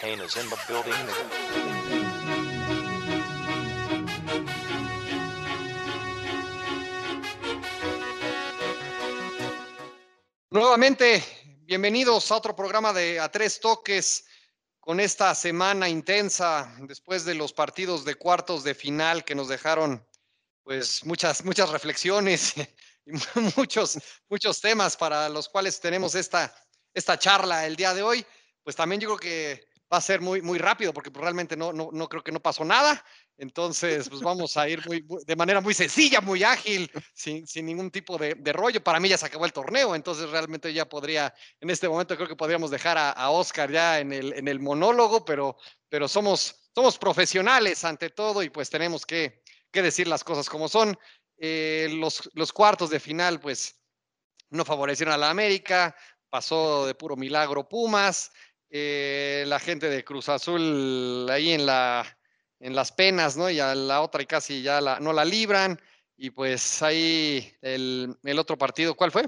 Kane is in the building. Nuevamente, bienvenidos a otro programa de A Tres Toques con esta semana intensa después de los partidos de cuartos de final que nos dejaron pues muchas, muchas reflexiones y muchos, muchos temas para los cuales tenemos esta, esta charla el día de hoy. Pues también yo creo que va a ser muy, muy rápido porque pues, realmente no, no, no creo que no pasó nada. Entonces, pues vamos a ir muy, de manera muy sencilla, muy ágil, sin, sin ningún tipo de, de, rollo. Para mí ya se acabó el torneo, entonces realmente ya podría, en este momento creo que podríamos dejar a, a Oscar ya en el, en el monólogo, pero, pero somos, somos profesionales ante todo y pues tenemos que, que decir las cosas como son. Eh, los, los cuartos de final, pues no favorecieron a la América, pasó de puro milagro Pumas. Eh, la gente de Cruz Azul ahí en la en las penas, ¿no? Y a la otra y casi ya la, no la libran. Y pues ahí el, el, otro partido, ¿cuál fue?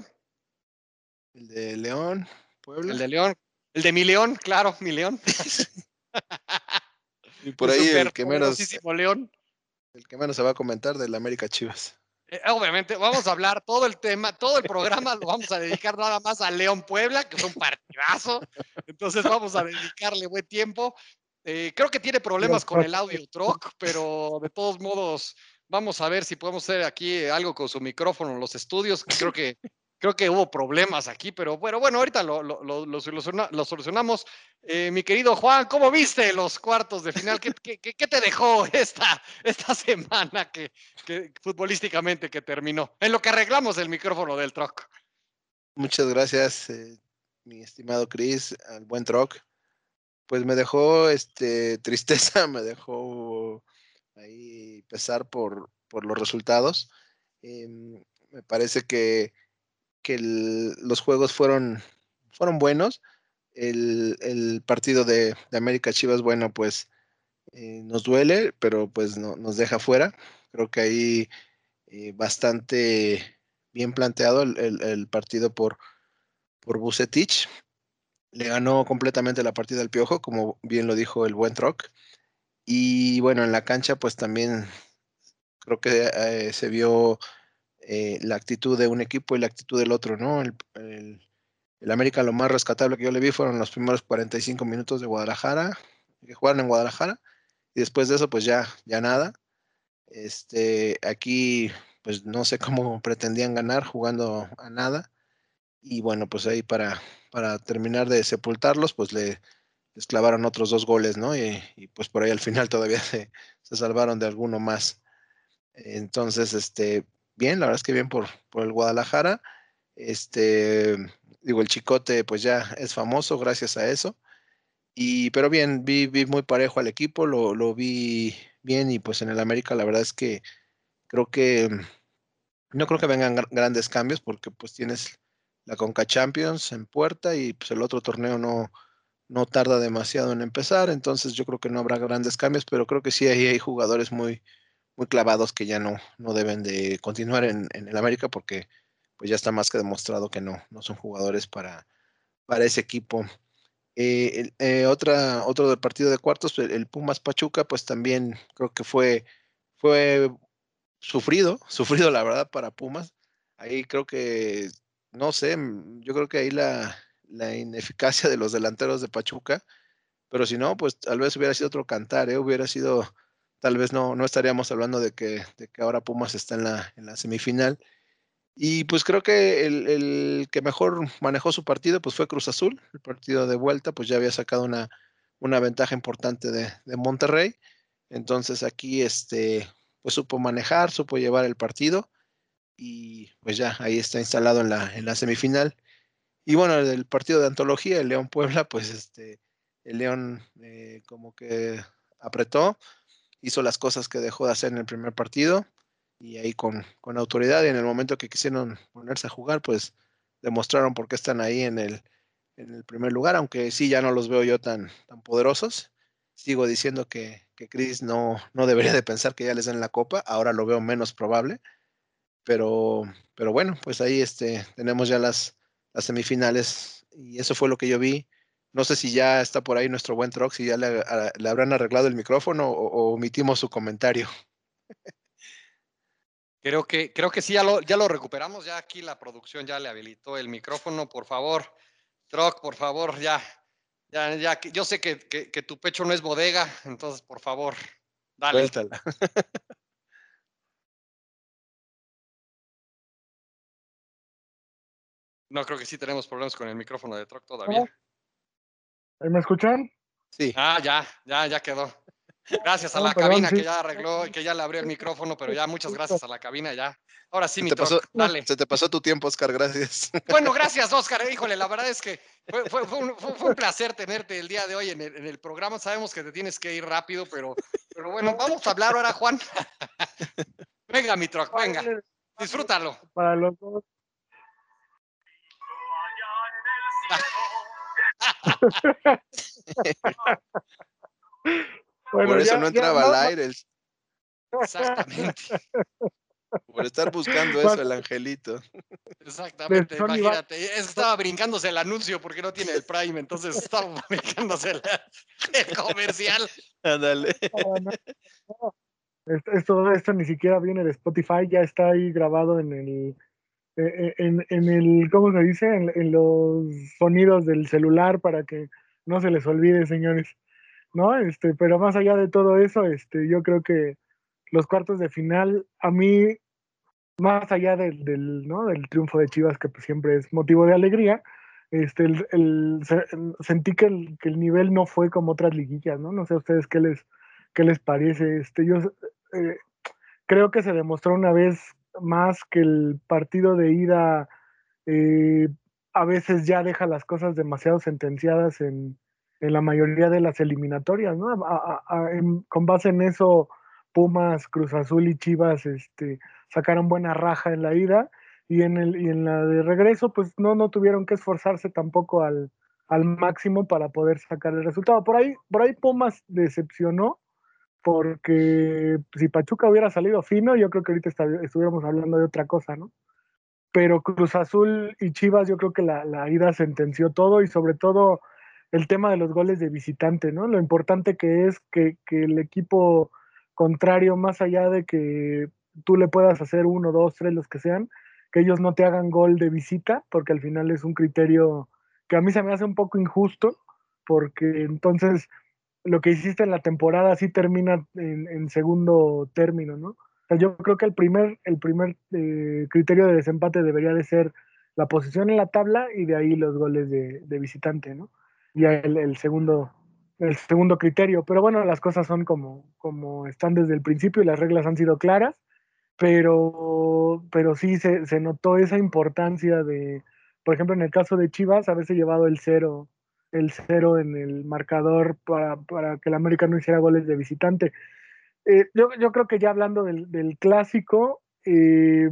El de León, Puebla. El de León. El de mi León, claro, mi León. y por ahí el que menos. León. El que menos se va a comentar del América Chivas. Eh, obviamente, vamos a hablar todo el tema, todo el programa lo vamos a dedicar nada más a León Puebla, que es un partidazo. Entonces vamos a dedicarle buen tiempo. Eh, creo que tiene problemas con el audio truck, pero de todos modos, vamos a ver si podemos hacer aquí algo con su micrófono en los estudios. Creo que, creo que hubo problemas aquí, pero bueno, bueno, ahorita lo, lo, lo, lo soluciona, solucionamos. Eh, mi querido Juan, ¿cómo viste los cuartos de final? ¿Qué, qué, qué te dejó esta, esta semana que, que, futbolísticamente que terminó? En lo que arreglamos el micrófono del truck. Muchas gracias, eh, mi estimado Chris, al buen truck pues me dejó este tristeza, me dejó ahí pesar por, por los resultados. Eh, me parece que, que los juegos fueron, fueron buenos. El, el partido de, de, América Chivas, bueno, pues eh, nos duele, pero pues no, nos deja fuera. Creo que ahí eh, bastante bien planteado el, el partido por, por Bucetich le ganó completamente la partida al Piojo, como bien lo dijo el buen Troc. Y bueno, en la cancha pues también creo que eh, se vio eh, la actitud de un equipo y la actitud del otro, ¿no? El, el, el, América lo más rescatable que yo le vi fueron los primeros 45 minutos de Guadalajara, que jugaron en Guadalajara, y después de eso pues ya, ya nada. Este, aquí pues no sé cómo pretendían ganar jugando a nada. Y bueno, pues ahí para, para terminar de sepultarlos, pues le, les clavaron otros dos goles, ¿no? Y, y, pues por ahí al final todavía se, se, salvaron de alguno más. Entonces, este, bien, la verdad es que bien por, por el Guadalajara. Este, digo, el Chicote pues ya es famoso gracias a eso. Y, pero bien, vi, vi muy parejo al equipo, lo, lo vi bien y pues en el América la verdad es que creo que no creo que vengan grandes cambios porque pues tienes la Conca Champions en puerta y pues el otro torneo no, no tarda demasiado en empezar, entonces yo creo que no habrá grandes cambios, pero creo que sí ahí hay jugadores muy, muy clavados que ya no, no deben de continuar en, el América porque pues ya está más que demostrado que no, no son jugadores para, para ese equipo. Eh, eh, otra, otro del partido de cuartos, el, el, Pumas Pachuca, pues también creo que fue, fue sufrido, sufrido la verdad para Pumas. Ahí creo que no sé, mm, yo creo que ahí la, la, ineficacia de los delanteros de Pachuca, pero si no, pues tal vez hubiera sido otro cantar, ¿eh? hubiera sido, tal vez no, no estaríamos hablando de que, de que ahora Pumas está en la, en la semifinal. Y pues creo que el, el, que mejor manejó su partido pues fue Cruz Azul, el partido de vuelta, pues ya había sacado una, una ventaja importante de, de Monterrey. Entonces aquí este, pues supo manejar, supo llevar el partido y pues ya ahí está instalado en la, en la semifinal. Y bueno, el partido de antología, el León Puebla, pues este, el León eh, como que apretó, hizo las cosas que dejó de hacer en el primer partido y ahí con, con autoridad y en el momento que quisieron ponerse a jugar, pues demostraron por qué están ahí en el, en el primer lugar, aunque sí ya no los veo yo tan, tan poderosos. Sigo diciendo que, que Chris no, no debería de pensar que ya les den la copa, ahora lo veo menos probable pero, pero bueno, pues ahí este, tenemos ya las, las semifinales y eso fue lo que yo vi. No sé si ya está por ahí nuestro buen Trox, si ya le, habrán arreglado el micrófono o, omitimos su comentario. Creo que, creo que sí, ya lo, ya lo recuperamos. Ya aquí la producción ya le habilitó el micrófono. Por favor, Troc, por favor, ya. Ya, ya, yo sé que, que, tu pecho no es bodega, entonces, por favor, dale. Suéltala. No, creo que sí tenemos problemas con el micrófono de Troc todavía. ¿Me escuchan? Sí. Ah, ya, ya, ya quedó. Gracias a la cabina que ya arregló y que ya le abrió el micrófono, pero ya muchas gracias a la cabina ya. Ahora sí, mi te pasó, dale. Se te pasó tu tiempo, Oscar, gracias. Bueno, gracias, Oscar. Híjole, la verdad es que fue, un, placer tenerte el día de hoy en el, programa. Sabemos que te tienes que ir rápido, pero, pero bueno, vamos a hablar ahora, Juan. venga, mi truck, venga. Disfrútalo. Para los dos. Por eso no entraba al aire. Exactamente. Por estar buscando eso, el angelito. Exactamente, imagínate. Es que estaba brincándose el anuncio porque no tiene el Prime, entonces estaba brincándose el, comercial. Ándale. Esto, esto ni siquiera viene de Spotify, ya está ahí grabado en el, en, en, el, ¿cómo se dice? En, los sonidos del celular para que no se les olvide, señores. ¿No? Este, pero más allá de todo eso, este, yo creo que los cuartos de final, a mí, más allá del, del, ¿no? del triunfo de Chivas, que pues siempre es motivo de alegría, este, el, sentí que el, que el, nivel no fue como otras liguillas, ¿no? No sé a ustedes qué les, qué les parece. Este, yo eh, creo que se demostró una vez más que el partido de ida eh, a veces ya deja las cosas demasiado sentenciadas en, la mayoría de las eliminatorias, ¿no? con base en eso, Pumas, Cruz Azul y Chivas este, sacaron buena raja en la ida y en, el, y en la de regreso, pues no, no tuvieron que esforzarse tampoco al, al máximo para poder sacar el resultado. Por ahí, por ahí Pumas decepcionó, porque si Pachuca hubiera salido fino, yo creo que ahorita estuviéramos hablando de otra cosa, ¿no? Pero Cruz Azul y Chivas, yo creo que la, ida sentenció todo y sobre todo el tema de los goles de visitante, ¿no? Lo importante que es que, que el equipo contrario, más allá de que tú le puedas hacer uno, dos, tres, los que sean, que ellos no te hagan gol de visita, porque al final es un criterio que a mí se me hace un poco injusto, porque entonces lo que hiciste en la temporada sí termina en, segundo término, ¿no? Yo creo que el primer, el primer eh, criterio de desempate debería de ser la posición en la tabla y de ahí los goles de, visitante, ¿no? Y el, el, segundo, el segundo criterio. Pero bueno, las cosas son como, como están desde el principio y las reglas han sido claras, pero, pero sí se, se notó esa importancia de, por ejemplo, en el caso de Chivas, haberse llevado el cero el cero en el marcador para, para que el América no hiciera goles de visitante. Eh, yo, yo, creo que ya hablando del, clásico, eh,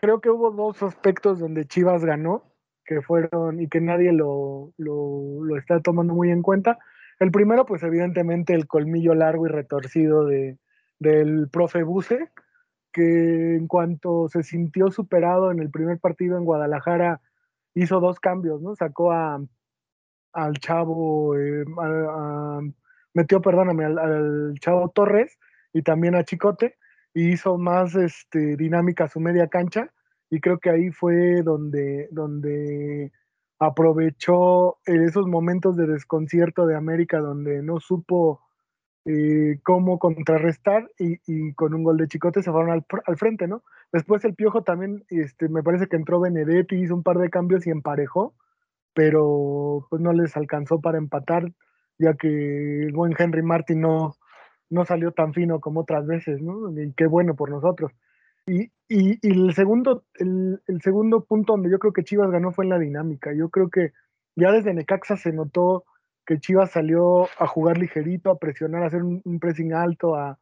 creo que hubo dos aspectos donde Chivas ganó, que fueron y que nadie lo, lo, lo, está tomando muy en cuenta. El primero, pues evidentemente el colmillo largo y retorcido de, del profe Buse, que en cuanto se sintió superado en el primer partido en Guadalajara, hizo dos cambios, ¿no? Sacó a, al chavo, eh, metió, perdóname, al, chavo Torres y también a Chicote y hizo más este, dinámica su media cancha y creo que ahí fue donde, donde aprovechó esos momentos de desconcierto de América donde no supo eh, cómo contrarrestar y, con un gol de Chicote se fueron al, al, frente, ¿no? Después el Piojo también, este, me parece que entró Benedetti, hizo un par de cambios y emparejó pero pues no les alcanzó para empatar, ya que el buen Henry Martin no, no salió tan fino como otras veces, ¿no? Y qué bueno por nosotros. Y, y, el, segundo, el, el, segundo punto donde yo creo que Chivas ganó fue en la dinámica. Yo creo que ya desde Necaxa se notó que Chivas salió a jugar ligerito, a presionar, a hacer un, pressing alto, a,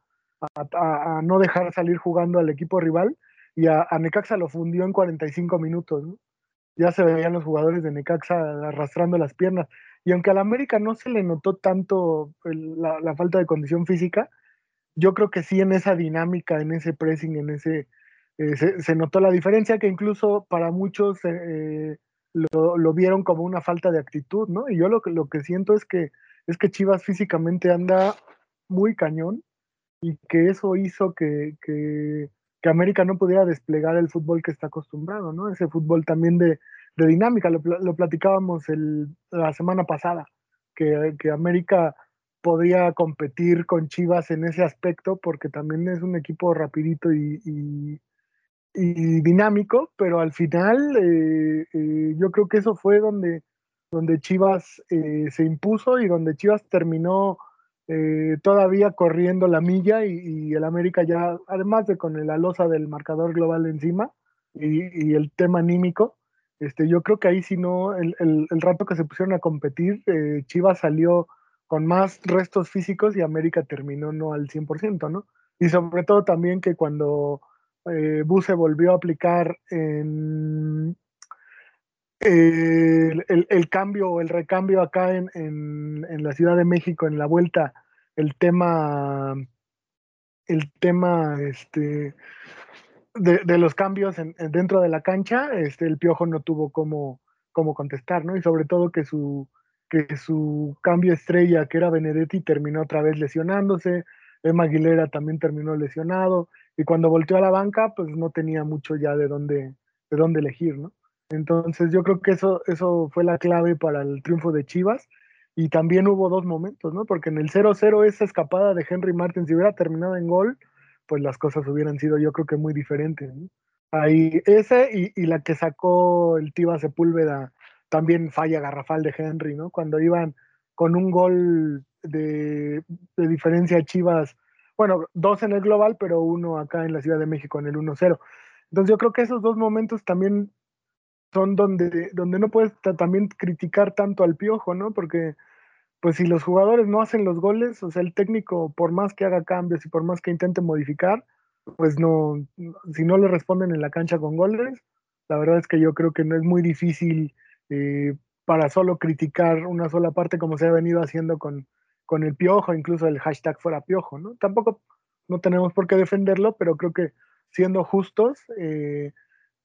a, a, no dejar salir jugando al equipo rival. Y a, Necaxa lo fundió en 45 minutos. ¿no? Ya se veían los jugadores de Necaxa arrastrando las piernas. Y aunque al América no se le notó tanto la, falta de condición física, yo creo que sí en esa dinámica, en ese pressing, en ese eh, se, notó la diferencia que incluso para muchos eh, lo, vieron como una falta de actitud, ¿no? Y yo lo, lo que siento es que, es que Chivas físicamente anda muy cañón y que eso hizo que, que, América no pudiera desplegar el fútbol que está acostumbrado, ¿no? Ese fútbol también de, dinámica, lo, platicábamos el, la semana pasada, que, que América podría competir con Chivas en ese aspecto porque también es un equipo rapidito y, y dinámico, pero al final eh, eh, yo creo que eso fue donde, donde Chivas eh, se impuso y donde Chivas terminó todavía corriendo la milla y, el América ya, además de con la losa del marcador global encima y, el tema anímico, este, yo creo que ahí si no, el, el, rato que se pusieron a competir, Chivas salió con más restos físicos y América terminó no al 100%, ¿no? Y sobre todo también que cuando eh, Buse volvió a aplicar en el, cambio o el recambio acá en, en, la Ciudad de México en la vuelta, el tema, el tema este, de, los cambios dentro de la cancha, este, el Piojo no tuvo cómo, cómo contestar, ¿no? Y sobre todo que su, que su cambio estrella, que era Benedetti, terminó otra vez lesionándose, Emma Aguilera también terminó lesionado, y cuando volteó a la banca, pues no tenía mucho ya de dónde, de dónde elegir, ¿no? Entonces yo creo que eso, eso fue la clave para el triunfo de Chivas. Y también hubo dos momentos, ¿no? Porque en el 0-0 esa escapada de Henry Martin, si hubiera terminado en gol, pues las cosas hubieran sido yo creo que muy diferentes. ¿no? Ahí ese y, y, la que sacó el Tiva Sepúlveda, también falla garrafal de Henry, ¿no? Cuando iban con un gol de, de diferencia Chivas bueno, dos en el global, pero uno acá en la Ciudad de México en el 1-0. Entonces yo creo que esos dos momentos también son donde, donde no puedes también criticar tanto al piojo, ¿no? Porque pues si los jugadores no hacen los goles, o sea, el técnico, por más que haga cambios y por más que intente modificar, pues no, si no le responden en la cancha con goles, la verdad es que yo creo que no es muy difícil eh, para solo criticar una sola parte como se ha venido haciendo con, con el piojo, incluso el hashtag fuera piojo, ¿no? Tampoco no tenemos por qué defenderlo, pero creo que siendo justos, eh,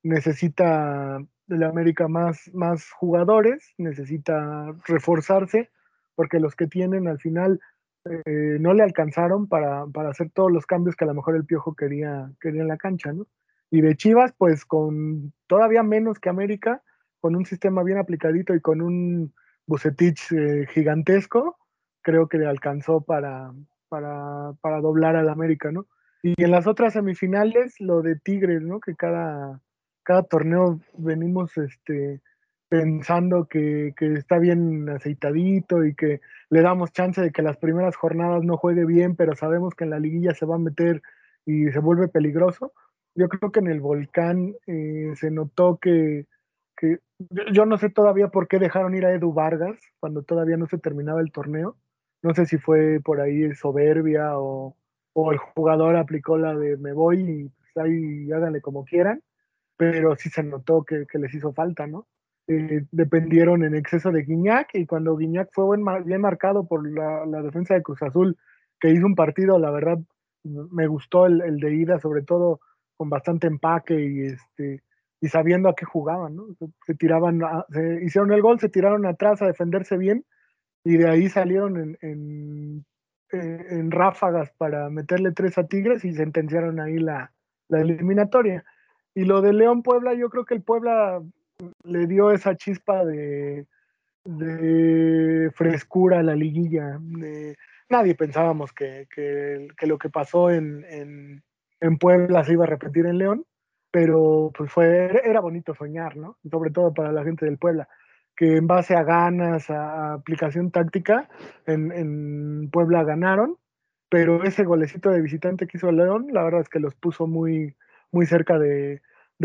necesita la América más, más jugadores, necesita reforzarse, porque los que tienen al final eh, no le alcanzaron para, hacer todos los cambios que a lo mejor el Piojo quería, quería en la cancha, ¿no? Y de Chivas, pues con todavía menos que América, con un sistema bien aplicadito y con un Bucetich eh, gigantesco, creo que le alcanzó para, para, doblar al América, ¿no? Y en las otras semifinales, lo de Tigres, ¿no? Que cada, cada torneo venimos este, pensando que, está bien aceitadito y que le damos chance de que las primeras jornadas no juegue bien, pero sabemos que en la liguilla se va a meter y se vuelve peligroso. Yo creo que en el volcán eh, se notó que, que, yo no sé todavía por qué dejaron ir a Edu Vargas cuando todavía no se terminaba el torneo. No sé si fue por ahí soberbia o, el jugador aplicó la de me voy y pues ahí háganle como quieran, pero sí se notó que, les hizo falta, ¿no? Eh, dependieron en exceso de Guiñac y cuando Guiñac fue bien marcado por la, defensa de Cruz Azul, que hizo un partido, la verdad, me gustó el, de ida, sobre todo con bastante empaque y este y sabiendo a qué jugaban, ¿no? Se, tiraban, se hicieron el gol, se tiraron atrás a defenderse bien y de ahí salieron en, ráfagas para meterle tres a Tigres y sentenciaron ahí la, eliminatoria. Y lo de León Puebla, yo creo que el Puebla le dio esa chispa de, frescura a la liguilla. nadie pensábamos que, lo que pasó en, en, Puebla se iba a repetir en León, pero pues fue, era bonito soñar, ¿no? Sobre todo para la gente del Puebla que en base a ganas, a aplicación táctica, en, Puebla ganaron, pero ese golecito de visitante que hizo León, la verdad es que los puso muy, muy cerca de,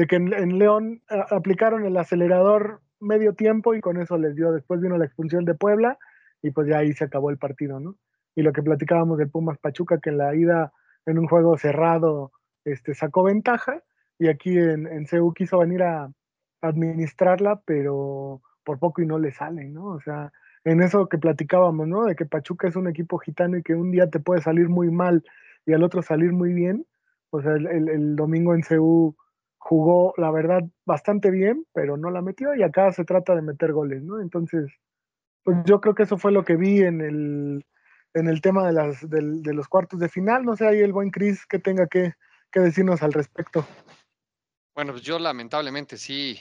que en, León aplicaron el acelerador medio tiempo y con eso les dio, después vino la expulsión de Puebla y pues ya ahí se acabó el partido, ¿no? Y lo que platicábamos del Pumas Pachuca, que en la ida en un juego cerrado este, sacó ventaja y aquí en, en CEU quiso venir a administrarla, pero por poco y no le salen, ¿no? O sea, en eso que platicábamos, ¿no? De que Pachuca es un equipo gitano y que un día te puede salir muy mal y al otro salir muy bien. O sea, el, domingo en CEU jugó, la verdad, bastante bien, pero no la metió y acá se trata de meter goles, ¿no? Entonces, pues yo creo que eso fue lo que vi en el, en el tema de, las, de, los cuartos de final. No sé, ahí el buen Chris que tenga que, que decirnos al respecto. Bueno, pues yo lamentablemente sí.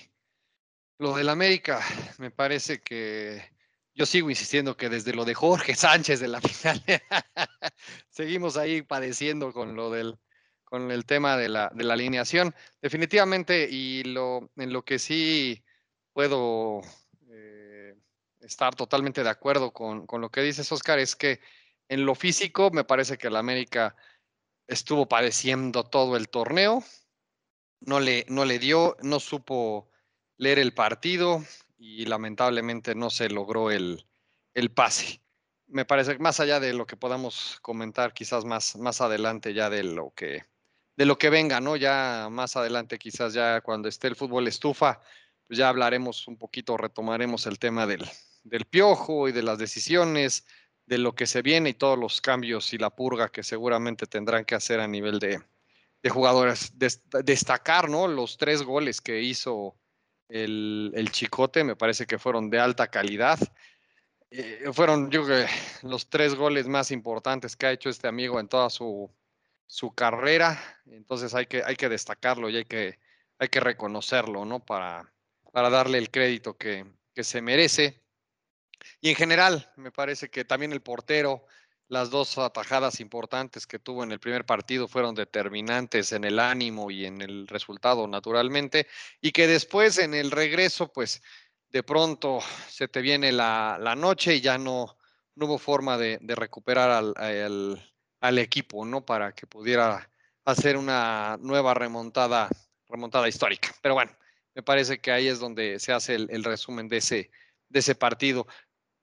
Lo del América, me parece que yo sigo insistiendo que desde lo de Jorge Sánchez de la final, seguimos ahí padeciendo con lo del, con el tema de la, de la alineación. Definitivamente, y lo, en lo que sí puedo eh, estar totalmente de acuerdo con, lo que dices, Oscar, es que en lo físico me parece que el América estuvo padeciendo todo el torneo, no le, no le dio, no supo leer el partido y lamentablemente no se logró el, el pase me parece que más allá de lo que podamos comentar quizás más, más adelante ya de lo que de lo que venga, ¿no? Ya más adelante, quizás ya cuando esté el fútbol estufa, pues ya hablaremos un poquito, retomaremos el tema del, del piojo y de las decisiones, de lo que se viene y todos los cambios y la purga que seguramente tendrán que hacer a nivel de, de jugadores. destacar, ¿no? Los tres goles que hizo el, el, Chicote, me parece que fueron de alta calidad. Eh, fueron, yo creo, los tres goles más importantes que ha hecho este amigo en toda su, su carrera, entonces hay que, hay que destacarlo y hay que, hay que reconocerlo, ¿no? Para, para darle el crédito que, que se merece. Y en general, me parece que también el portero, las dos atajadas importantes que tuvo en el primer partido fueron determinantes en el ánimo y en el resultado, naturalmente, y que después en el regreso, pues de pronto se te viene la, la noche y ya no, no hubo forma de, de recuperar al, al, al equipo, ¿no? Para que pudiera hacer una nueva remontada, remontada histórica. Pero bueno, me parece que ahí es donde se hace el, resumen de ese, de ese partido.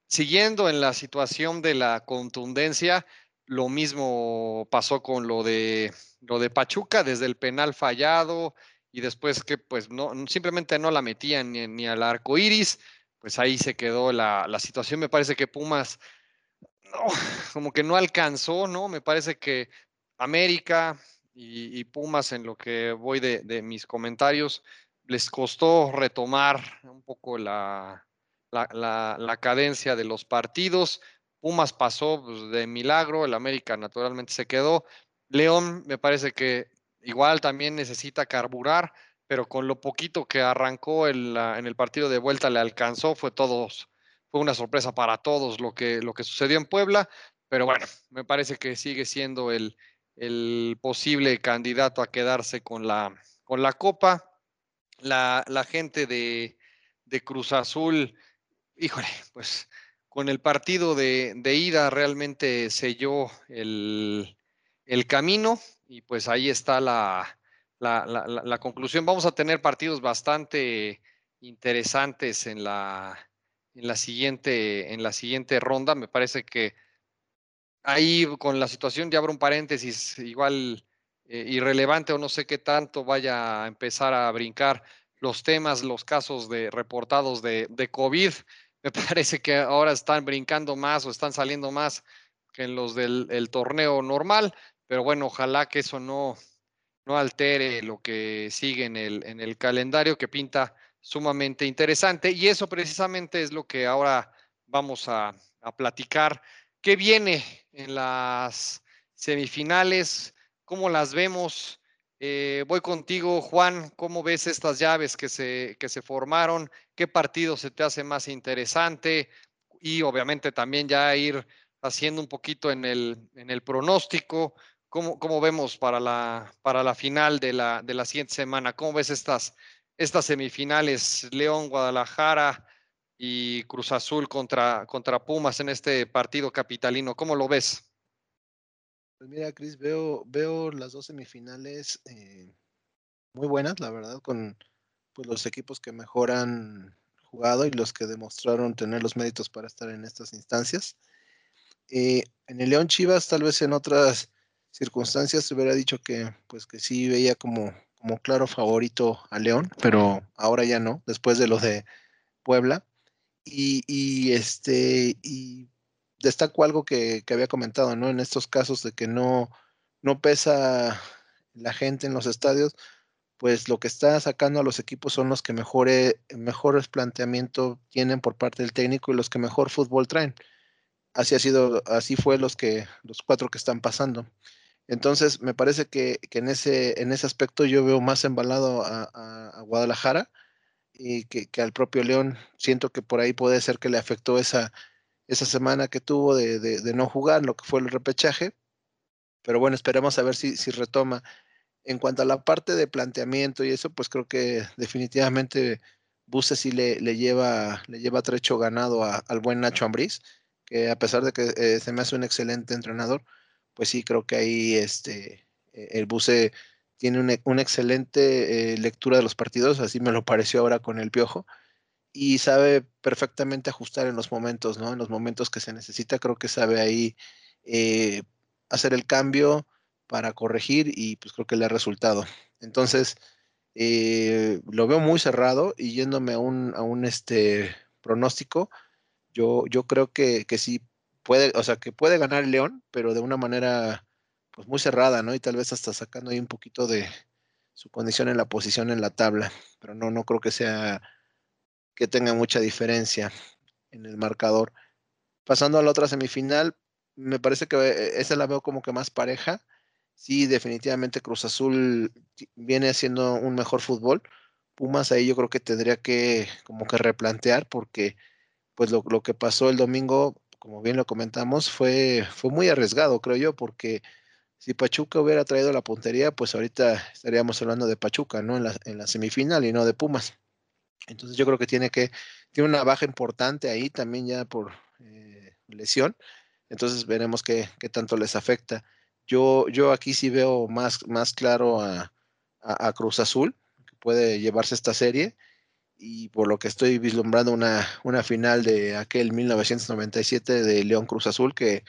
Siguiendo en la situación de la contundencia, lo mismo pasó con lo de lo de Pachuca, desde el penal fallado y después que pues no simplemente no la metían ni, ni al arco iris, pues ahí se quedó la, la situación. Me parece que Pumas no, como que no alcanzó, ¿no? Me parece que América y, Pumas, en lo que voy de, mis comentarios, les costó retomar un poco la, la, cadencia de los partidos. Pumas pasó pues, de milagro, el América naturalmente se quedó. León me parece que igual también necesita carburar, pero con lo poquito que arrancó en el partido de vuelta le alcanzó, fue todos fue una sorpresa para todos lo que, lo que sucedió en Puebla, pero bueno, me parece que sigue siendo el, el posible candidato a quedarse con la, con la Copa. La, la gente de, de, Cruz Azul, híjole, pues con el partido de, de ida realmente selló el, el, camino y pues ahí está la, la, la, conclusión. Vamos a tener partidos bastante interesantes en la, en la siguiente, en la siguiente ronda. Me parece que ahí con la situación, ya abro un paréntesis, igual eh, irrelevante o no sé qué tanto vaya a empezar a brincar los temas, los casos de reportados de, COVID. Me parece que ahora están brincando más o están saliendo más que en los del el torneo normal, pero bueno, ojalá que eso no, no altere lo que sigue en el, en el calendario que pinta sumamente interesante y eso precisamente es lo que ahora vamos a, platicar. ¿Qué viene en las semifinales? ¿Cómo las vemos? Eh, voy contigo, Juan. ¿Cómo ves estas llaves que se, que se formaron? ¿Qué partido se te hace más interesante? Y obviamente también ya ir haciendo un poquito en el, en el pronóstico. ¿Cómo, ¿Cómo, vemos para la, para la final de la, de la siguiente semana? ¿Cómo ves estas estas semifinales, León, Guadalajara y Cruz Azul contra, contra Pumas en este partido capitalino. ¿Cómo lo ves? Pues mira, Cris, veo, veo las dos semifinales eh, muy buenas, la verdad, con pues, los equipos que mejor han jugado y los que demostraron tener los méritos para estar en estas instancias. Eh, en el León Chivas, tal vez en otras circunstancias, se hubiera dicho que, pues, que sí veía como como claro favorito a León, pero ahora ya no, después de lo de Puebla. Y, este, y destaco algo que, había comentado, ¿no? En estos casos de que no, no pesa la gente en los estadios, pues lo que está sacando a los equipos son los que mejores planteamiento tienen por parte del técnico y los que mejor fútbol traen. Así ha sido, así fue los que, los cuatro que están pasando. Entonces, me parece que, en, ese, en ese aspecto yo veo más embalado a, Guadalajara y que, al propio León. Siento que por ahí puede ser que le afectó esa, esa semana que tuvo de, no jugar, lo que fue el repechaje. Pero bueno, esperemos a ver si, si retoma. En cuanto a la parte de planteamiento y eso, pues creo que definitivamente Buse sí le, le, lleva, le lleva trecho ganado al buen Nacho Ambriz, que a pesar de que eh, se me hace un excelente entrenador, pues sí, creo que ahí este, e, el Buse tiene una, excelente eh, lectura de los partidos, así me lo pareció ahora con el Piojo, y sabe perfectamente ajustar en los momentos, ¿no? En los momentos que se necesita, creo que sabe ahí eh, hacer el cambio para corregir y pues creo que le ha resultado. Entonces, eh, lo veo muy cerrado y yéndome a un, a un este, pronóstico, yo, yo creo que, que sí puede, o sea, que puede ganar el León, pero de una manera pues muy cerrada, ¿no? Y tal vez hasta sacando ahí un poquito de su condición en la posición en la tabla, pero no, no creo que sea que tenga mucha diferencia en el marcador. Pasando a la otra semifinal, me parece que eh, esa la veo como que más pareja. Sí, definitivamente Cruz Azul viene haciendo un mejor fútbol. Pumas ahí yo creo que tendría que como que replantear porque pues lo, lo que pasó el domingo como bien lo comentamos, fue, fue muy arriesgado, creo yo, porque si Pachuca hubiera traído la puntería, pues ahorita estaríamos hablando de Pachuca, ¿no? En la, en la semifinal y no de Pumas. Entonces yo creo que tiene que, tiene una baja importante ahí también ya por eh, lesión. Entonces veremos qué, qué, tanto les afecta. Yo, yo aquí sí veo más, más claro a, a, a Cruz Azul, que puede llevarse esta serie y por lo que estoy vislumbrando una, una final de aquel 1997 de León Cruz Azul, que,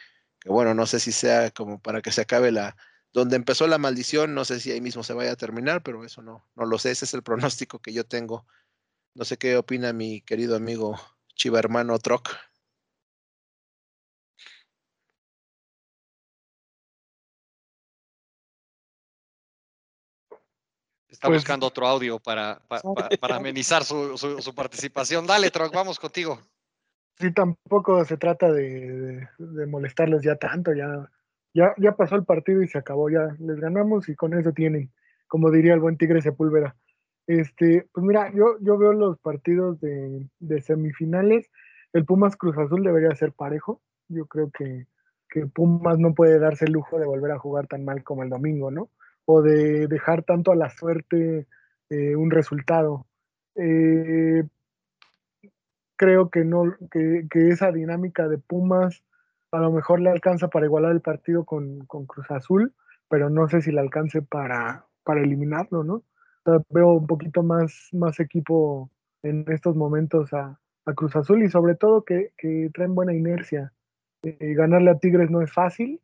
bueno, no sé si sea como para que se acabe la, donde empezó la maldición, no sé si ahí mismo se vaya a terminar, pero eso no, no lo sé, ese es el pronóstico que yo tengo. No sé qué opina mi querido amigo Chiva hermano Troc. Está pues buscando otro audio para, para, amenizar su, su, participación. Dale, Troc, vamos contigo. Sí, tampoco se trata de, de, molestarles ya tanto, ya, ya, ya pasó el partido y se acabó, ya les ganamos y con eso tienen, como diría el buen Tigre Sepúlveda. Este, pues mira, yo, yo veo los partidos de, de semifinales, el Pumas Cruz Azul debería ser parejo, yo creo que, que Pumas no puede darse el lujo de volver a jugar tan mal como el domingo, ¿no? O de dejar tanto a la suerte eh, un resultado. Eh, creo que, no, que, esa dinámica de Pumas a lo mejor le alcanza para igualar el partido con, Cruz Azul, pero no sé si le alcance para, para eliminarlo, ¿no? veo un poquito más, más equipo en estos momentos a, Cruz Azul y sobre todo que, traen buena inercia. Eh, ganarle a Tigres no es fácil,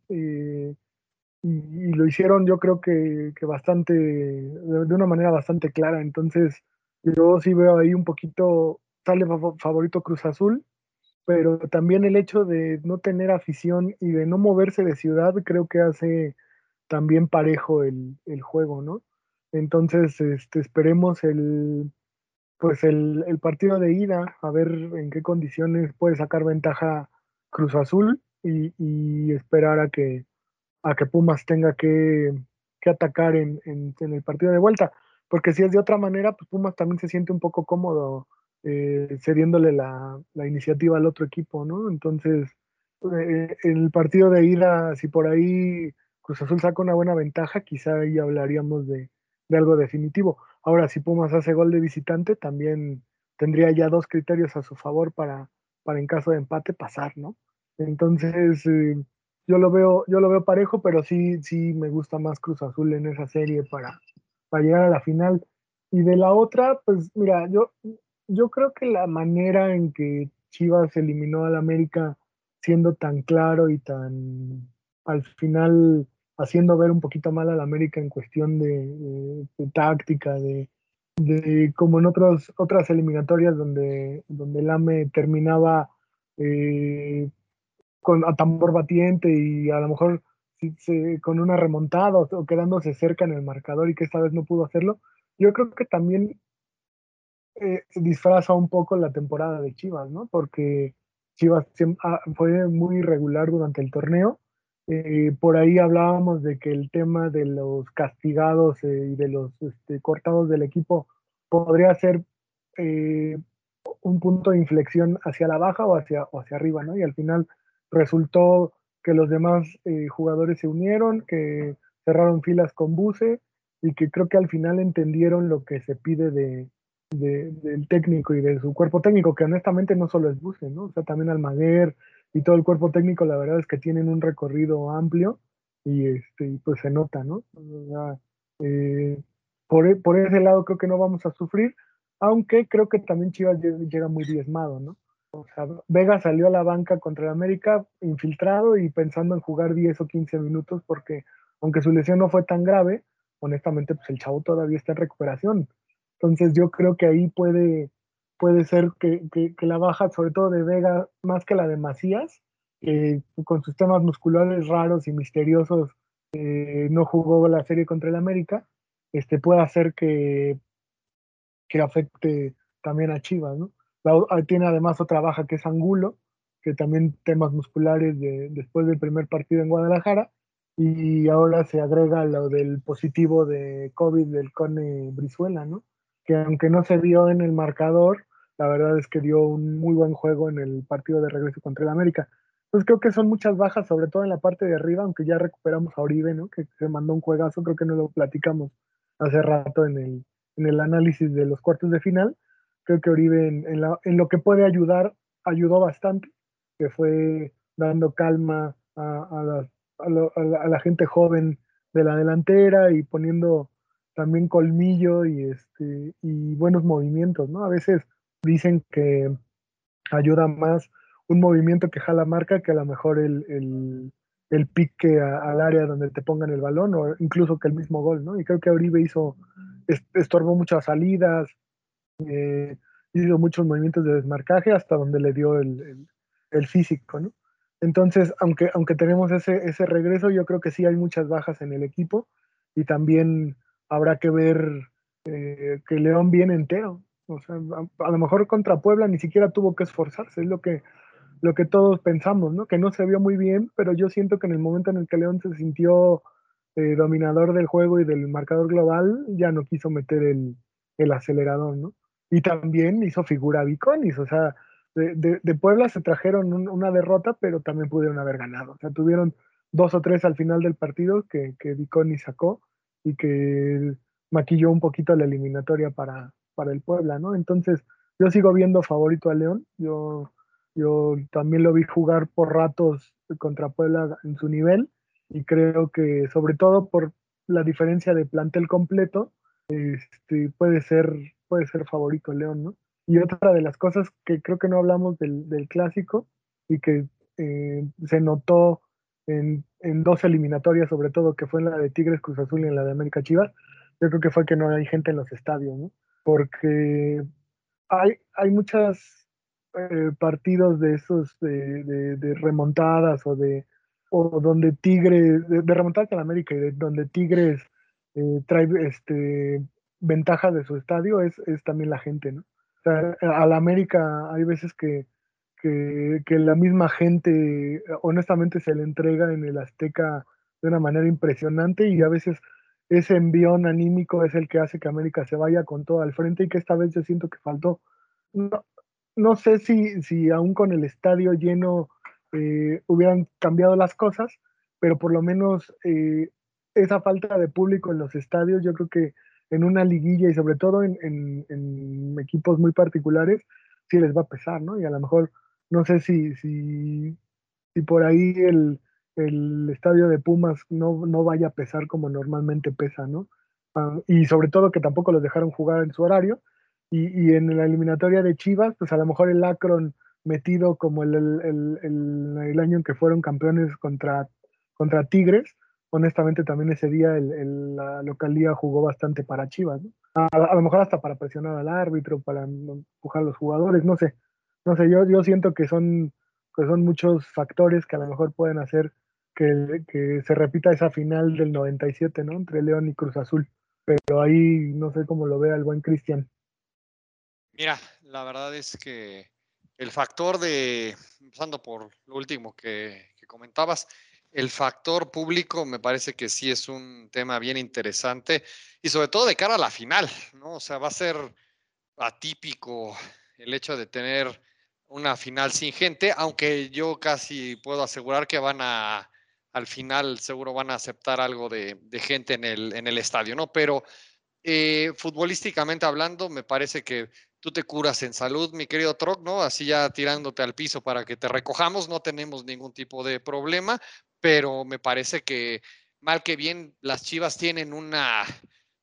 y, lo hicieron yo creo que, bastante, de, una manera bastante clara. Entonces, yo sí veo ahí un poquito, sale favorito Cruz Azul, pero también el hecho de no tener afición y de no moverse de ciudad creo que hace también parejo el, juego, ¿no? Entonces, este, esperemos el, pues el, partido de ida, a ver en qué condiciones puede sacar ventaja Cruz Azul y esperar a que, a que Pumas tenga que, atacar en, el partido de vuelta. Porque si es de otra manera, pues Pumas también se siente un poco cómodo eh, cediéndole la, iniciativa al otro equipo, ¿no? Entonces, eh, el partido de ida, si por ahí Cruz Azul saca una buena ventaja, quizá ahí hablaríamos de, algo definitivo. Ahora, si Pumas hace gol de visitante, también tendría ya dos criterios a su favor para, para en caso de empate pasar, ¿no? Entonces, eh, yo lo veo, yo lo veo parejo, pero sí, sí me gusta más Cruz Azul en esa serie para, para llegar a la final. Y de la otra, pues mira, yo, yo creo que la manera en que Chivas eliminó al América siendo tan claro y tan al final haciendo ver un poquito mal al América en cuestión de, táctica, de, como en otros, otras eliminatorias donde, donde el AME terminaba eh, con, a tambor batiente y a lo mejor con una remontada o, quedándose cerca en el marcador y que esta vez no pudo hacerlo, yo creo que también eh, disfraza un poco la temporada de Chivas, ¿no? Porque Chivas ah, fue muy irregular durante el torneo. Eh, por ahí hablábamos de que el tema de los castigados eh, y de los este, cortados del equipo podría ser un punto de inflexión hacia la baja o hacia, o hacia arriba, ¿no? Y al final resultó que los demás jugadores se unieron, que cerraron filas con Buse y que creo que al final entendieron lo que se pide de, del técnico y de su cuerpo técnico, que honestamente no solo es Buse, ¿no? O sea, también Almaguer y todo el cuerpo técnico, la verdad es que tienen un recorrido amplio y este, pues se nota, ¿no? Eh, por, e, por, ese lado creo que no vamos a sufrir, aunque creo que también Chivas llega muy diezmado, ¿no? O sea, Vega salió a la banca contra el América infiltrado y pensando en jugar 10 o 15 minutos porque aunque su lesión no fue tan grave, honestamente pues el chavo todavía está en recuperación. Entonces yo creo que ahí puede, puede ser que, la baja, sobre todo de Vega, más que la de Macías, con sus temas musculares raros y misteriosos, eh, no jugó la serie contra el América, este, puede hacer que, que afecte también a Chivas, ¿no? Tiene además otra baja que es Angulo, que también temas musculares de, después del primer partido en Guadalajara, y ahora se agrega lo del positivo de COVID del Cone Brizuela, ¿no? que aunque no se vio en el marcador, la verdad es que dio un muy buen juego en el partido de regreso contra el América. Entonces creo que son muchas bajas, sobre todo en la parte de arriba, aunque ya recuperamos a Oribe, ¿no? que se mandó un juegazo, creo que no lo platicamos hace rato en el, en el análisis de los cuartos de final. Creo que Oribe en, en, lo que puede ayudar, ayudó bastante, que fue dando calma a, la gente joven de la delantera y poniendo también colmillo y, este, y buenos movimientos, ¿no? A veces dicen que ayuda más un movimiento que jala marca que a lo mejor el, el, pique al área donde te pongan el balón o incluso que el mismo gol, ¿no? Y creo que Oribe hizo, estorbó muchas salidas, eh, hizo muchos movimientos de desmarcaje hasta donde le dio el, el, físico, ¿no? Entonces, aunque, aunque tenemos ese, ese regreso, yo creo que sí hay muchas bajas en el equipo y también habrá que ver eh, que León viene entero. O sea, a, lo mejor contra Puebla ni siquiera tuvo que esforzarse, es lo que, lo que todos pensamos, ¿no? Que no se vio muy bien, pero yo siento que en el momento en el que León se sintió eh, dominador del juego y del marcador global, ya no quiso meter el, el acelerador, ¿no? Y también hizo figura Viconis, o sea, de, de, Puebla se trajeron una derrota, pero también pudieron haber ganado. O sea, tuvieron dos o tres al final del partido que, que Viconis sacó y que maquilló un poquito la eliminatoria para, para el Puebla, ¿no? Entonces, yo sigo viendo favorito a León, yo, yo también lo vi jugar por ratos contra Puebla en su nivel y creo que sobre todo por la diferencia de plantel completo, este, puede, ser, puede ser favorito León, ¿no? Y otra de las cosas que creo que no hablamos del, clásico y que eh, se notó en, dos eliminatorias, sobre todo, que fue en la de Tigres Cruz Azul y en la de América Chivas, yo creo que fue que no hay gente en los estadios, ¿no? Porque hay, hay muchos eh, partidos de esos de, remontadas o de o donde Tigres, de, remontadas en América y de donde Tigres eh, trae este ventaja de su estadio es, es también la gente, ¿no? A la América hay veces que que, la misma gente honestamente se le entrega en el Azteca de una manera impresionante y a veces ese envión anímico es el que hace que América se vaya con todo al frente y que esta vez yo siento que faltó. No, sé si, si aún con el estadio lleno eh, hubieran cambiado las cosas, pero por lo menos eh, esa falta de público en los estadios, yo creo que en una liguilla y sobre todo en, en equipos muy particulares, sí les va a pesar, ¿no? Y a lo mejor no sé si, si, si por ahí el, estadio de Pumas no, no, vaya a pesar como normalmente pesa, ¿no? Ah, y sobre todo que tampoco los dejaron jugar en su horario. Y, en la eliminatoria de Chivas, pues a lo mejor el Akron metido como el, el, año en que fueron campeones contra, contra Tigres, honestamente también ese día la localía jugó bastante para Chivas, ¿no? a, lo mejor hasta para presionar al árbitro, para empujar a los jugadores, no sé no sé, yo, yo siento que son, que son muchos factores que a lo mejor pueden hacer que, se repita esa final del 97, ¿no? Entre León y Cruz Azul. pero ahí no sé cómo lo vea el buen Cristian. Mira, la verdad es que el factor de, empezando por lo último que, comentabas, el factor público me parece que sí es un tema bien interesante y sobre todo de cara a la final, ¿no? O sea, va a ser atípico el hecho de tener una final sin gente, aunque yo casi puedo asegurar que van a, al final seguro van a aceptar algo de, gente en el, en el estadio, ¿no? Pero eh, futbolísticamente hablando, me parece que tú te curas en salud, mi querido Troc, ¿no? Así ya tirándote al piso para que te recojamos, no tenemos ningún tipo de problema, pero me parece que mal que bien las Chivas tienen una,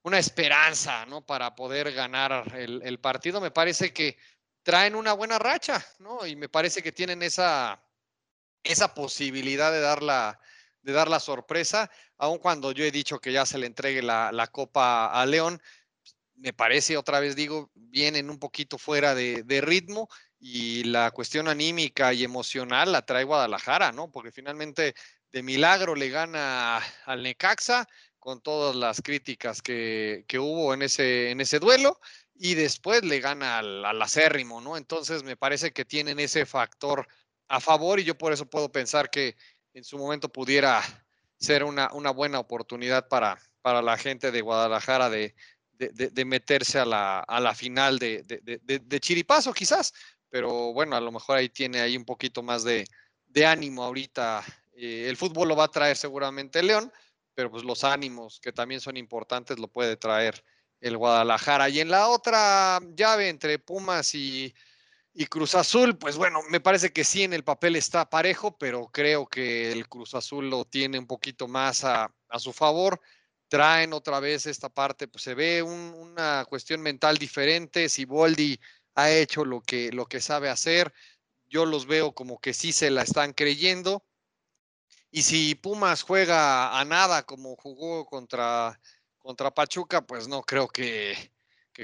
una esperanza, ¿no? Para poder ganar el, partido. Me parece que traen una buena racha, ¿no? Y me parece que tienen esa, esa posibilidad de dar la, de dar la sorpresa, aun cuando yo he dicho que ya se le entregue la, la Copa a León, me parece, otra vez digo, vienen un poquito fuera de, de, ritmo y la cuestión anímica y emocional la trae Guadalajara, ¿no? Porque finalmente de milagro le gana al Necaxa con todas las críticas que, que hubo en ese, en ese duelo y después le gana al, acérrimo, ¿no? Entonces me parece que tienen ese factor a favor y yo por eso puedo pensar que en su momento pudiera ser una, una buena oportunidad para, para la gente de Guadalajara de, de, meterse a la, a la final de, de, Chiripazo quizás, pero bueno, a lo mejor ahí tiene ahí un poquito más de, ánimo ahorita. Eh, el fútbol lo va a traer seguramente León, pero pues los ánimos que también son importantes lo puede traer el Guadalajara. Y en la otra llave entre Pumas y, Cruz Azul, pues bueno, me parece que sí en el papel está parejo, pero creo que el Cruz Azul lo tiene un poquito más a, su favor. Traen otra vez esta parte, pues se ve una cuestión mental diferente. Si Boldi ha hecho lo que, lo que sabe hacer, yo los veo como que sí se la están creyendo. Y si Pumas juega a nada como jugó contra contra Pachuca, pues no creo que,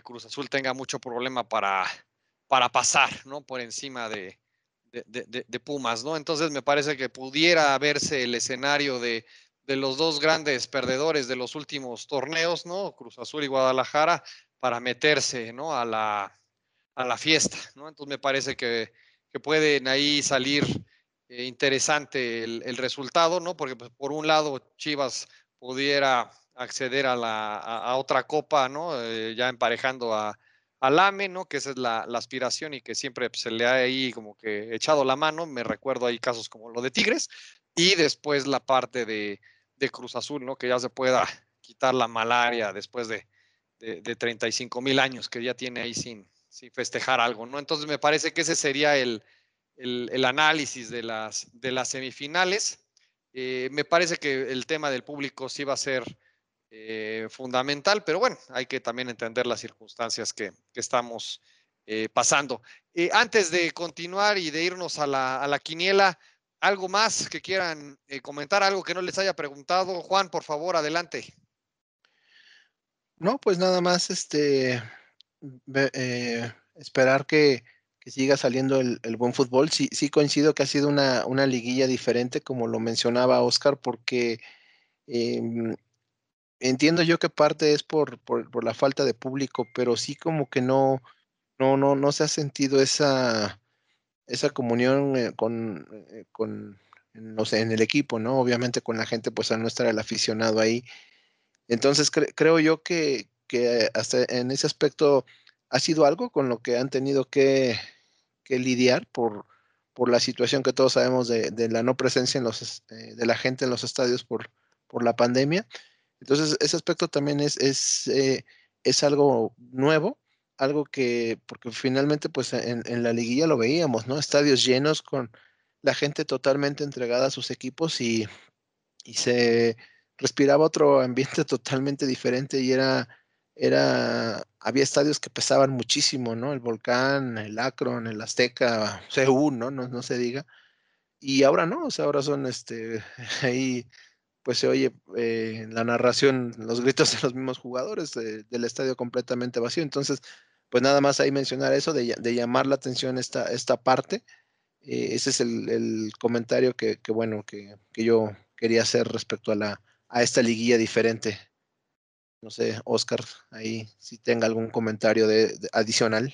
Cruz Azul tenga mucho problema para, para pasar, ¿no? Por encima de, de, Pumas, ¿no? Entonces me parece que pudiera verse el escenario de, los dos grandes perdedores de los últimos torneos, ¿no? Cruz Azul y Guadalajara, para meterse, ¿no? A la, a la fiesta, ¿no? Entonces me parece que, pueden ahí salir eh, interesante el, resultado, ¿no? Porque pues, por un lado Chivas pudiera acceder a, la, a, otra copa, ¿no? Eh, ya emparejando a, al AME, ¿no? Que esa es la, aspiración y que siempre se le ha ahí como que echado la mano. Me recuerdo ahí casos como lo de Tigres. Y después la parte de, Cruz Azul, ¿no? Que ya se pueda quitar la malaria después de, de, 35 mil años que ya tiene ahí sin, sin festejar algo, ¿no? Entonces me parece que ese sería el, el, análisis de las, de las semifinales. Eh, me parece que el tema del público sí va a ser eh, fundamental, pero bueno, hay que también entender las circunstancias que, estamos eh, pasando. Antes de continuar y de irnos a la, a la quiniela, ¿algo más que quieran comentar? ¿Algo que no les haya preguntado? Juan, por favor, adelante. No, pues nada más este esperar que, siga saliendo el, buen fútbol. Sí, sí coincido que ha sido una, una liguilla diferente, como lo mencionaba Oscar, porque em, entiendo yo que parte es por, por, la falta de público, pero sí como que no, no, no, no se ha sentido esa, esa comunión eh, con, eh, con no sé, en el equipo, ¿no? Obviamente con la gente, pues al no estar el aficionado ahí. Entonces creo yo que, que, hasta en ese aspecto ha sido algo con lo que han tenido que, que lidiar por, por la situación que todos sabemos de, la no presencia en los, eh, de la gente en los estadios por, por la pandemia. Entonces, ese aspecto también es, es, eh, es algo nuevo, algo que, porque finalmente, pues en, en, la liguilla lo veíamos, ¿no? Estadios llenos con la gente totalmente entregada a sus equipos y, y se respiraba otro ambiente totalmente diferente y era, era, había estadios que pesaban muchísimo, ¿no? El Volcán, el Akron, el Azteca, CU, ¿no? No, no se diga. Y ahora no, o sea, ahora son este, ahí pues se oye eh, la narración, los gritos de los mismos jugadores del estadio completamente vacío. Entonces, pues nada más ahí mencionar eso, de, llamar la atención esta, esta parte. Eh, ese es el, comentario que, bueno, que, yo quería hacer respecto a, la, a esta liguilla diferente. No sé, Oscar, ahí si tenga algún comentario de, adicional.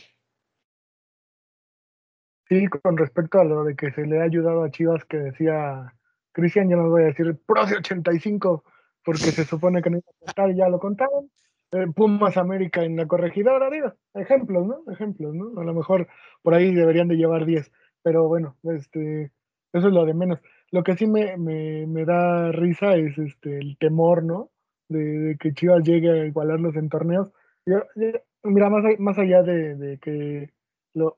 Sí, con respecto a lo de que se le ha ayudado a Chivas, que decía Cristian, yo no voy a decir pro de 85, porque se supone que no iba a contar, ya lo contaron. Eh, Pumas América en la corregidora, digo, ejemplos, ¿no? Ejemplos, ¿no? A lo mejor por ahí deberían de llevar 10, pero bueno, este, eso es lo de menos. Lo que sí me, me, da risa es este, el temor, ¿no? De, que Chivas llegue a igualarlos en torneos. mira, más, más allá de, que lo,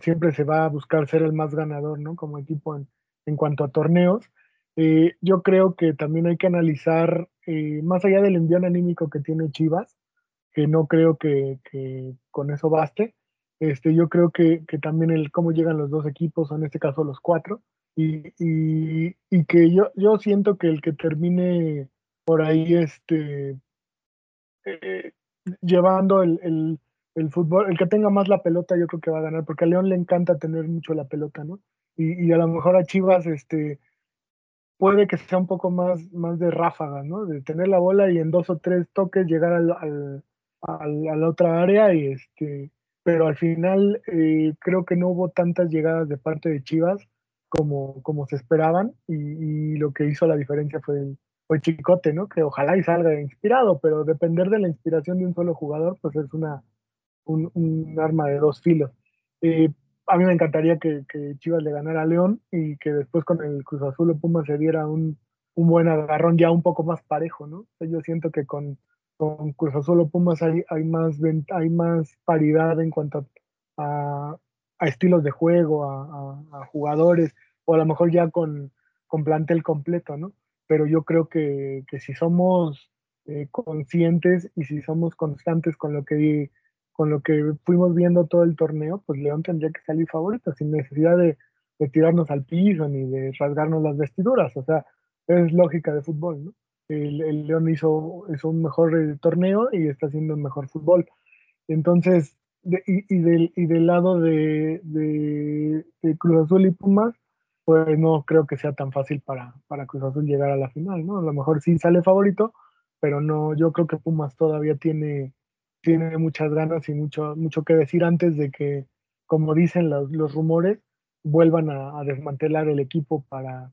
siempre se va a buscar ser el más ganador, ¿no? Como equipo en, en cuanto a torneos. Eh, yo creo que también hay que analizar, eh, más allá del envío anímico que tiene Chivas, que no creo que, con eso baste, este, yo creo que, también el cómo llegan los dos equipos, o en este caso los cuatro, y, que yo, yo siento que el que termine por ahí este, eh, llevando el, el, fútbol, el que tenga más la pelota, yo creo que va a ganar, porque a León le encanta tener mucho la pelota, ¿no? Y, y a lo mejor a Chivas, este, puede que sea un poco más, más de ráfaga, ¿no? De tener la bola y en dos o tres toques llegar al, al, a la otra área y este, pero al final eh, creo que no hubo tantas llegadas de parte de Chivas como, como se esperaban y, lo que hizo la diferencia fue el, fue Chicote, ¿no? Que ojalá y salga inspirado, pero depender de la inspiración de un solo jugador, pues es una, un, un arma de dos filos. Eh, a mí me encantaría que, Chivas le ganara a León y que después con el Cruz Azul o Pumas se diera un, buen agarrón ya un poco más parejo, ¿no? Yo siento que con, con Cruz Azul o Pumas hay, hay, más, hay más paridad en cuanto a, estilos de juego, a, jugadores, o a lo mejor ya con, con plantel completo, ¿no? Pero yo creo que, si somos eh, conscientes y si somos constantes con lo que con lo que fuimos viendo todo el torneo, pues León tendría que salir favorito, sin necesidad de, tirarnos al piso ni de rasgarnos las vestiduras. O sea, es lógica de fútbol, ¿no? El, León hizo, hizo, un mejor eh, torneo y está haciendo un mejor fútbol. Entonces, y, del, y del lado de, de, Cruz Azul y Pumas, pues no creo que sea tan fácil para, para Cruz Azul llegar a la final, ¿no? A lo mejor sí sale favorito, pero no, yo creo que Pumas todavía tiene tiene muchas ganas y mucho, mucho que decir antes de que, como dicen los, los rumores, vuelvan a, desmantelar el equipo para,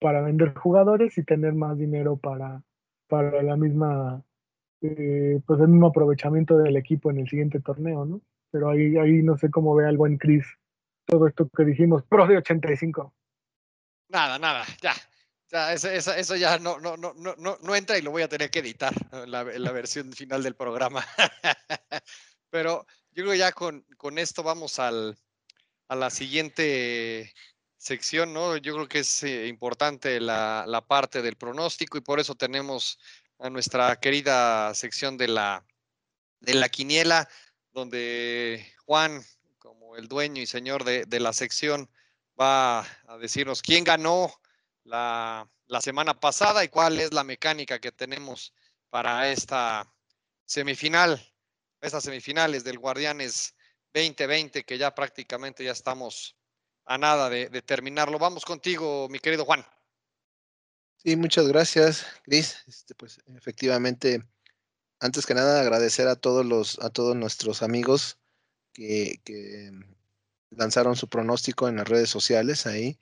para vender jugadores y tener más dinero para, para la misma, eh, pues el mismo aprovechamiento del equipo en el siguiente torneo, ¿no? Pero ahí, ahí no sé cómo ve el buen Chris todo esto que dijimos, pro de 85. Nada, nada, ya, eso, eso, ya no, no, no, no, no entra y lo voy a tener que editar la, la versión final del programa. Pero yo creo que ya con, con esto vamos al, a la siguiente sección, ¿no? Yo creo que es eh, importante la, la, parte del pronóstico y por eso tenemos a nuestra querida sección de la, de la quiniela, donde Juan, el dueño y señor de, de la sección, va a decirnos quién ganó la, semana pasada y cuál es la mecánica que tenemos para esta semifinal, estas semifinales del Guardianes 2020, que ya prácticamente ya estamos a nada de, terminarlo. Vamos contigo, mi querido Juan. Sí, muchas gracias, Cris. Este, pues efectivamente, antes que nada, agradecer a todos los, a todos nuestros amigos que, lanzaron su pronóstico en las redes sociales ahí.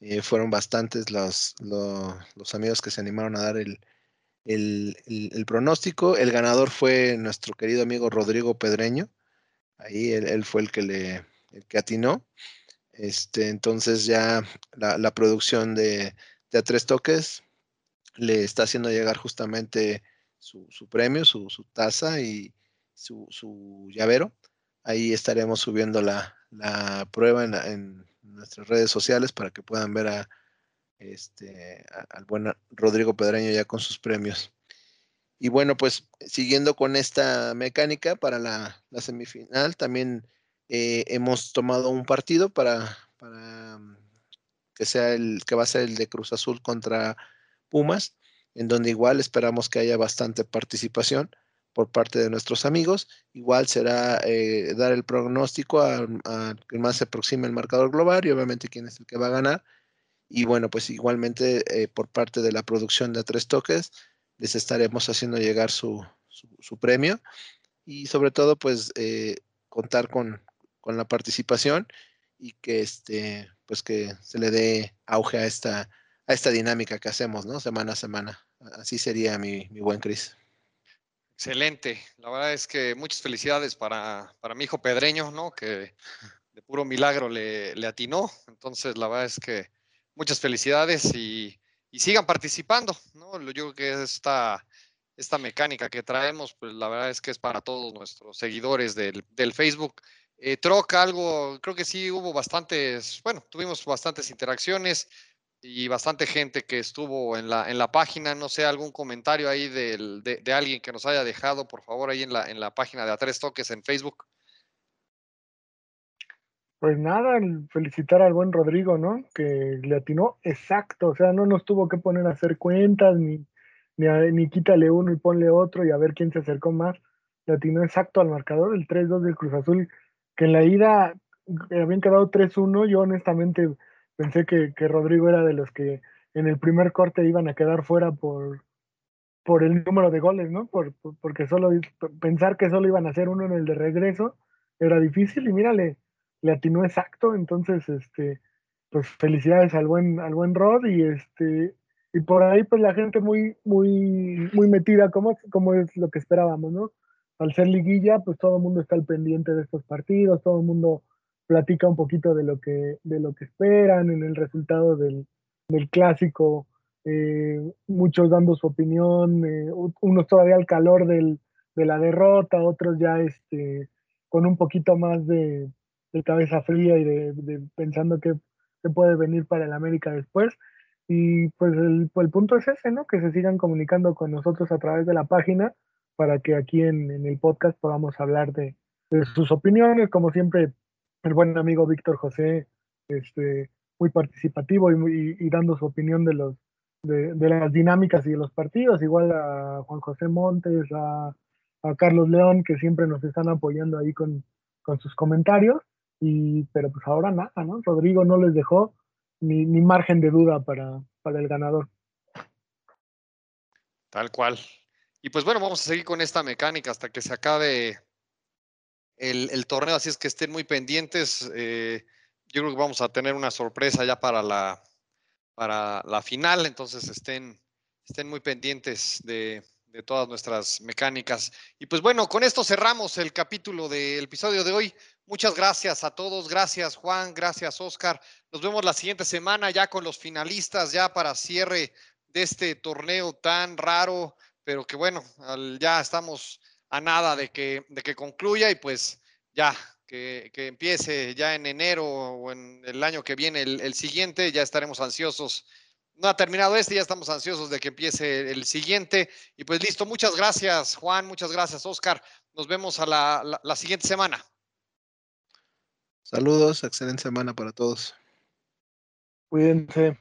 Eh, fueron bastantes los, los, amigos que se animaron a dar el, el, pronóstico. El ganador fue nuestro querido amigo Rodrigo Pedreño. Ahí él, fue el que le el que atinó. Este, entonces ya la, producción de, de, A Tres Toques le está haciendo llegar justamente su, su premio, su, su, taza y su, su, llavero. Ahí estaremos subiendo la, la prueba en, en, nuestras redes sociales para que puedan ver a, este, al buen Rodrigo Pedreño ya con sus premios. Y bueno, pues siguiendo con esta mecánica para la, semifinal, también eh, hemos tomado un partido para, para mm, que sea el que va a ser el de Cruz Azul contra Pumas, en donde igual esperamos que haya bastante participación por parte de nuestros amigos. Igual será eh, dar el pronóstico a, que más se aproxime el marcador global y obviamente quién es el que va a ganar. Y bueno, pues igualmente eh, por parte de la producción de tres toques les estaremos haciendo llegar su, su, premio y sobre todo pues eh, contar con, con, la participación y que este pues que se le dé auge a esta a esta dinámica que hacemos, ¿no? Semana a semana. Así sería mi, mi buen Cris. Excelente. La verdad es que muchas felicidades para, para mi hijo Pedreño, ¿no? Que de puro milagro le, le atinó. Entonces, la verdad es que muchas felicidades y, y sigan participando, ¿no? Yo creo que esta, esta mecánica que traemos, pues la verdad es que es para todos nuestros seguidores del, del Facebook. Eh, troca algo, creo que sí hubo bastantes, bueno, tuvimos bastantes interacciones y bastante gente que estuvo en la, en la página. No sé, algún comentario ahí de, de, alguien que nos haya dejado, por favor, ahí en la, en la página de A Tres Toques en Facebook. Pues nada, felicitar al buen Rodrigo, ¿no? Que le atinó exacto, o sea, no nos tuvo que poner a hacer cuentas, ni, ni, ni quítale uno y ponle otro y a ver quién se acercó más. Le atinó exacto al marcador, el 3-2 del Cruz Azul, que en la ida habían quedado 3-1, yo honestamente pensé que, Rodrigo era de los que en el primer corte iban a quedar fuera por, por el número de goles, ¿no? Por, porque solo pensar que solo iban a hacer uno en el de regreso era difícil y mírale, le atinó exacto, entonces este pues felicidades al buen al buen Rod y este y por ahí pues la gente muy muy muy metida como, como es lo que esperábamos, ¿no? Al ser liguilla, pues todo el mundo está al pendiente de estos partidos, todo el mundo platica un poquito de lo que, de lo que esperan en el resultado del, clásico, eh, muchos dando su opinión, eh, unos todavía al calor de la derrota, otros ya este, con un poquito más de, cabeza fría y de, pensando que, puede venir para el América después. Y pues el, punto es ese, ¿no? Que se sigan comunicando con nosotros a través de la página para que aquí en, el podcast podamos hablar de, de sus opiniones. Como siempre, el buen amigo Víctor José, este, muy participativo y, y, dando su opinión de, los, de, las dinámicas y de los partidos, igual a Juan José Montes, a, Carlos León, que siempre nos están apoyando ahí con, sus comentarios, y, pero pues ahora nada, ¿no? Rodrigo no les dejó ni, ni margen de duda para, para el ganador. Tal cual. Y pues bueno, vamos a seguir con esta mecánica hasta que se acabe el, torneo, así es que estén muy pendientes. Eh, yo creo que vamos a tener una sorpresa ya para la, para la final, entonces estén, estén muy pendientes de, todas nuestras mecánicas. Y pues bueno, con esto cerramos el capítulo del episodio de hoy. Muchas gracias a todos, gracias Juan, gracias Oscar. Nos vemos la siguiente semana ya con los finalistas, ya para cierre de este torneo tan raro, pero que bueno, ya estamos a nada de que, de que concluya y pues ya, que, empiece ya en enero o en el año que viene el, siguiente, ya estaremos ansiosos. No ha terminado este, ya estamos ansiosos de que empiece el siguiente. Y pues listo, muchas gracias Juan, muchas gracias Oscar. Nos vemos a la, la siguiente semana. Saludos, excelente semana para todos. Cuídense.